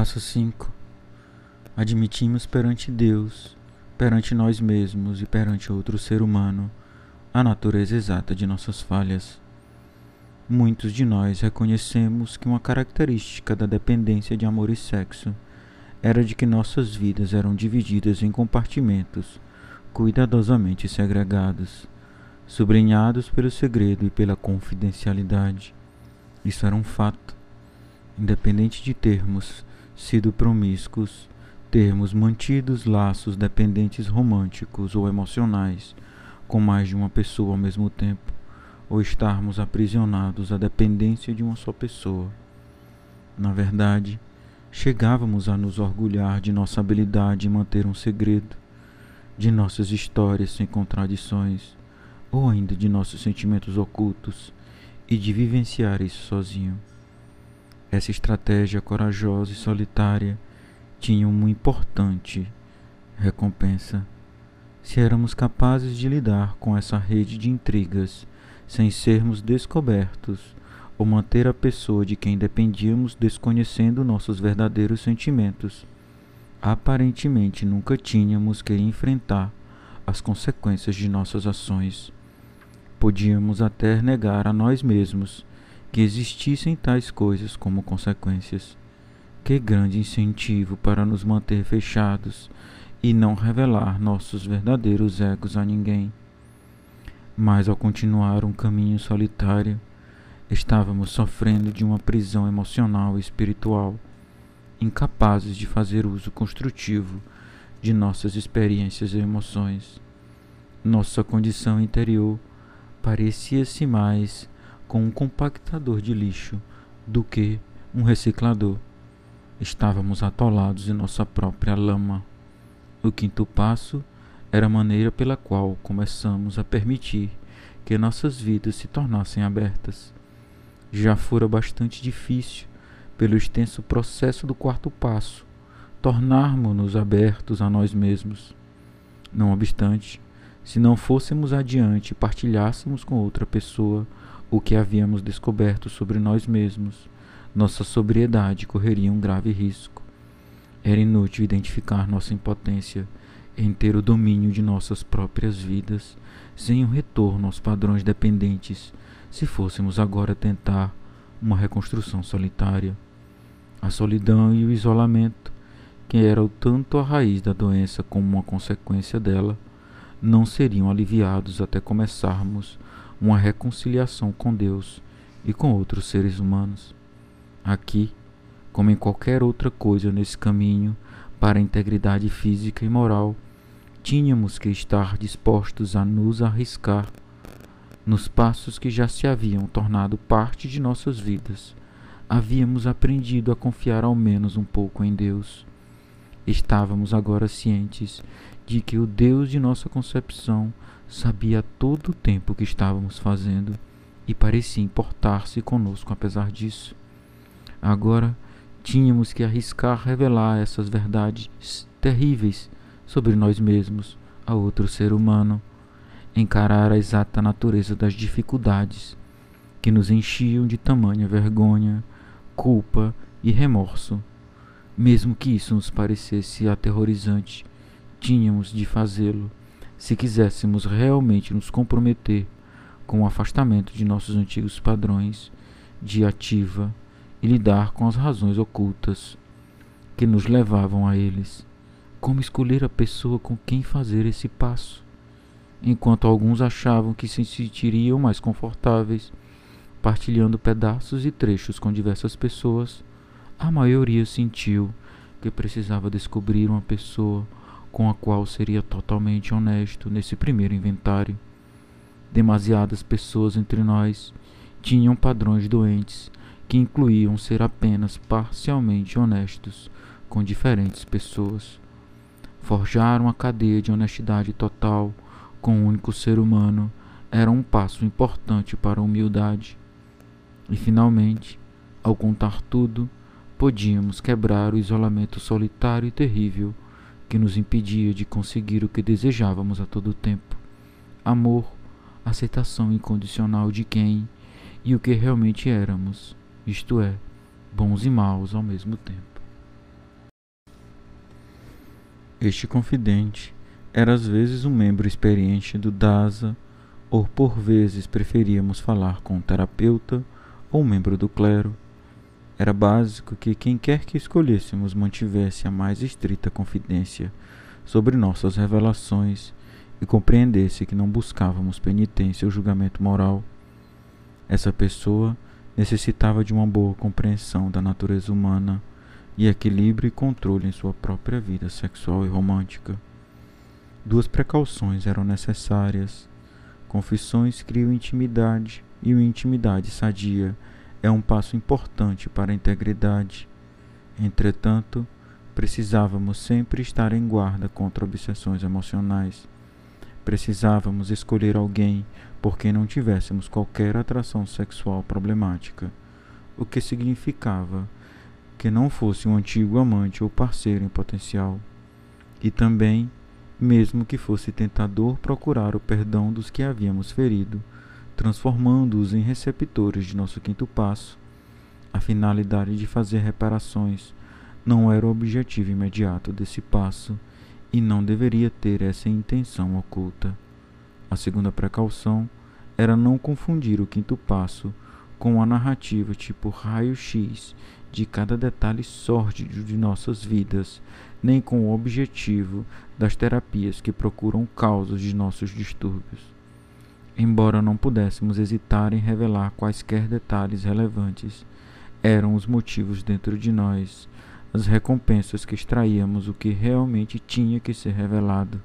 Passo 5. Admitimos perante Deus, perante nós mesmos e perante outro ser humano a natureza exata de nossas falhas. Muitos de nós reconhecemos que uma característica da dependência de amor e sexo era de que nossas vidas eram divididas em compartimentos cuidadosamente segregados, sublinhados pelo segredo e pela confidencialidade. Isso era um fato, independente de termos sido promíscuos, termos mantidos laços dependentes românticos ou emocionais com mais de uma pessoa ao mesmo tempo, ou estarmos aprisionados à dependência de uma só pessoa. Na verdade, chegávamos a nos orgulhar de nossa habilidade em manter um segredo, de nossas histórias sem contradições, ou ainda de nossos sentimentos ocultos, e de vivenciar isso sozinho. Essa estratégia corajosa e solitária tinha uma importante recompensa. Se éramos capazes de lidar com essa rede de intrigas sem sermos descobertos, ou manter a pessoa de quem dependíamos desconhecendo nossos verdadeiros sentimentos, aparentemente nunca tínhamos que enfrentar as consequências de nossas ações. Podíamos até negar a nós mesmos que existissem tais coisas como consequências. Que grande incentivo para nos manter fechados e não revelar nossos verdadeiros egos a ninguém. Mas ao continuar um caminho solitário, estávamos sofrendo de uma prisão emocional e espiritual, incapazes de fazer uso construtivo de nossas experiências e emoções. Nossa condição interior parecia-se mais com um compactador de lixo do que um reciclador. Estávamos atolados em nossa própria lama. O quinto passo era a maneira pela qual começamos a permitir que nossas vidas se tornassem abertas. Já fora bastante difícil, pelo extenso processo do quarto passo, tornarmos-nos abertos a nós mesmos. Não obstante, se não fôssemos adiante e partilhássemos com outra pessoa o que havíamos descoberto sobre nós mesmos, nossa sobriedade correria um grave risco. Era inútil identificar nossa impotência em ter o domínio de nossas próprias vidas, sem um retorno aos padrões dependentes, se fôssemos agora tentar uma reconstrução solitária. A solidão e o isolamento, que eram tanto a raiz da doença como uma consequência dela, não seriam aliviados até começarmos uma reconciliação com Deus e com outros seres humanos. Aqui, como em qualquer outra coisa nesse caminho para a integridade física e moral, tínhamos que estar dispostos a nos arriscar nos passos que já se haviam tornado parte de nossas vidas. Havíamos aprendido a confiar ao menos um pouco em Deus. Estávamos agora cientes de que o Deus de nossa concepção sabia todo o tempo que estávamos fazendo e parecia importar-se conosco apesar disso. Agora tínhamos que arriscar revelar essas verdades terríveis sobre nós mesmos a outro ser humano, encarar a exata natureza das dificuldades que nos enchiam de tamanha vergonha, culpa e remorso. Mesmo que isso nos parecesse aterrorizante, tínhamos de fazê-lo se quiséssemos realmente nos comprometer com o afastamento de nossos antigos padrões de ativa e lidar com as razões ocultas que nos levavam a eles. Como escolher a pessoa com quem fazer esse passo? Enquanto alguns achavam que se sentiriam mais confortáveis partilhando pedaços e trechos com diversas pessoas, a maioria sentiu que precisava descobrir uma pessoa com a qual seria totalmente honesto nesse primeiro inventário. Demasiadas pessoas entre nós tinham padrões doentes que incluíam ser apenas parcialmente honestos com diferentes pessoas. Forjar uma cadeia de honestidade total com um único ser humano era um passo importante para a humildade. E finalmente, ao contar tudo, podíamos quebrar o isolamento solitário e terrível que nos impedia de conseguir o que desejávamos a todo tempo: amor, aceitação incondicional de quem e o que realmente éramos, isto é, bons e maus ao mesmo tempo. Este confidente era às vezes um membro experiente do DASA, ou por vezes preferíamos falar com um terapeuta ou um membro do clero. Era básico que quem quer que escolhêssemos mantivesse a mais estrita confidência sobre nossas revelações e compreendesse que não buscávamos penitência ou julgamento moral. Essa pessoa necessitava de uma boa compreensão da natureza humana e equilíbrio e controle em sua própria vida sexual e romântica. Duas precauções eram necessárias. Confissões criam intimidade e uma intimidade sadia é um passo importante para a integridade. Entretanto, precisávamos sempre estar em guarda contra obsessões emocionais. Precisávamos escolher alguém por quem não tivéssemos qualquer atração sexual problemática, o que significava que não fosse um antigo amante ou parceiro em potencial, e também, mesmo que fosse tentador procurar o perdão dos que havíamos ferido, transformando-os em receptores de nosso quinto passo, a finalidade de fazer reparações não era o objetivo imediato desse passo e não deveria ter essa intenção oculta. A segunda precaução era não confundir o quinto passo com a narrativa tipo raio-x de cada detalhe sórdido de nossas vidas, nem com o objetivo das terapias que procuram causas de nossos distúrbios. Embora não pudéssemos hesitar em revelar quaisquer detalhes relevantes, eram os motivos dentro de nós, as recompensas que extraíamos o que realmente tinha que ser revelado.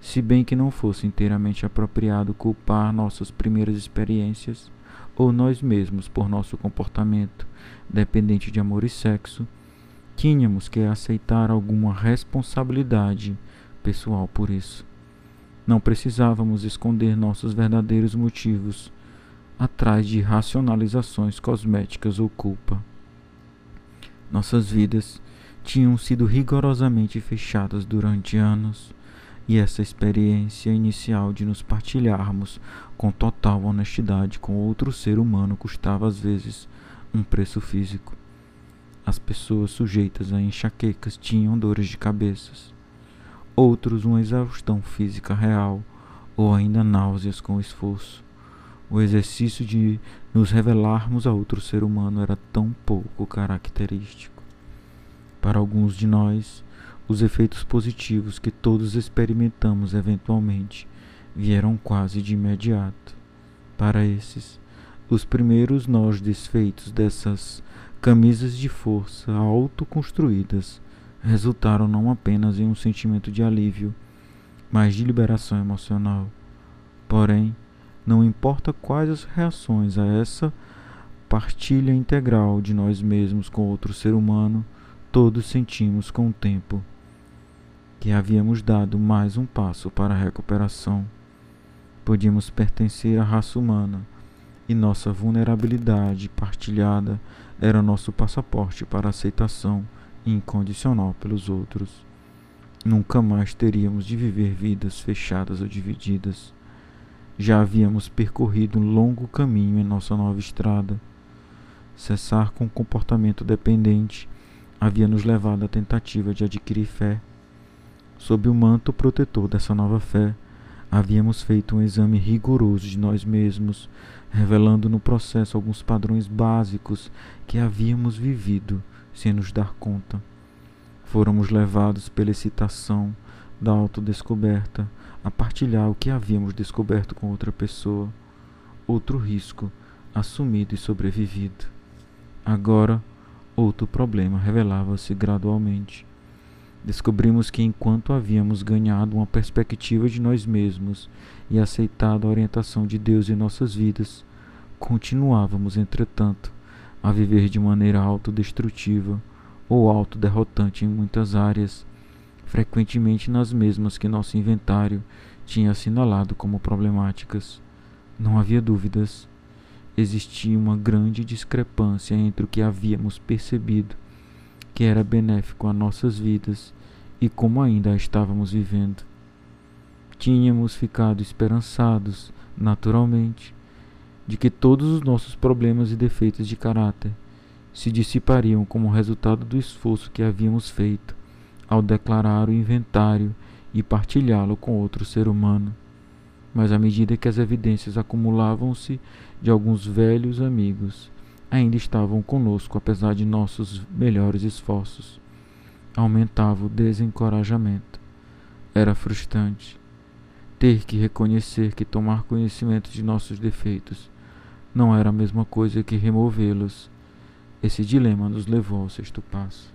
Se bem que não fosse inteiramente apropriado culpar nossas primeiras experiências ou nós mesmos por nosso comportamento, dependente de amor e sexo, tínhamos que aceitar alguma responsabilidade pessoal por isso. Não precisávamos esconder nossos verdadeiros motivos atrás de racionalizações cosméticas ou culpa. Nossas vidas tinham sido rigorosamente fechadas durante anos, e essa experiência inicial de nos partilharmos com total honestidade com outro ser humano custava às vezes um preço físico. As pessoas sujeitas a enxaquecas tinham dores de cabeças, outros uma exaustão física real ou ainda náuseas com esforço. O exercício de nos revelarmos a outro ser humano era tão pouco característico. Para alguns de nós, os efeitos positivos que todos experimentamos eventualmente vieram quase de imediato. Para esses, os primeiros nós desfeitos dessas camisas de força autoconstruídas resultaram não apenas em um sentimento de alívio, mas de liberação emocional. Porém, não importa quais as reações a essa partilha integral de nós mesmos com outro ser humano, todos sentimos com o tempo que havíamos dado mais um passo para a recuperação. Podíamos pertencer à raça humana e nossa vulnerabilidade partilhada era nosso passaporte para a aceitação incondicional pelos outros. Nunca mais teríamos de viver vidas fechadas ou divididas já havíamos percorrido um longo caminho em nossa nova estrada. Cessar com o comportamento dependente havia nos levado à tentativa de adquirir fé. Sob o manto protetor dessa nova fé, havíamos feito um exame rigoroso de nós mesmos, revelando no processo alguns padrões básicos que havíamos vivido sem nos dar conta. Fôramos levados pela excitação da autodescoberta a partilhar o que havíamos descoberto com outra pessoa, outro risco assumido e sobrevivido. Agora, outro problema revelava-se gradualmente. Descobrimos que enquanto havíamos ganhado uma perspectiva de nós mesmos e aceitado a orientação de Deus em nossas vidas, continuávamos, entretanto, a viver de maneira autodestrutiva ou autoderrotante em muitas áreas frequentemente nas mesmas que nosso inventário tinha assinalado como problemáticas. Não havia dúvidas. Existia uma grande discrepância entre o que havíamos percebido que era benéfico a nossas vidas e como ainda a estávamos vivendo. Tínhamos ficado esperançados, naturalmente, de que todos os nossos problemas e defeitos de caráter se dissipariam como resultado do esforço que havíamos feito ao declarar o inventário e partilhá-lo com outro ser humano. Mas à medida que as evidências acumulavam-se de alguns velhos amigos, ainda estavam conosco apesar de nossos melhores esforços. Aumentava o desencorajamento. Era frustrante ter que reconhecer que tomar conhecimento de nossos defeitos não era a mesma coisa que removê-los. Esse dilema nos levou ao sexto passo.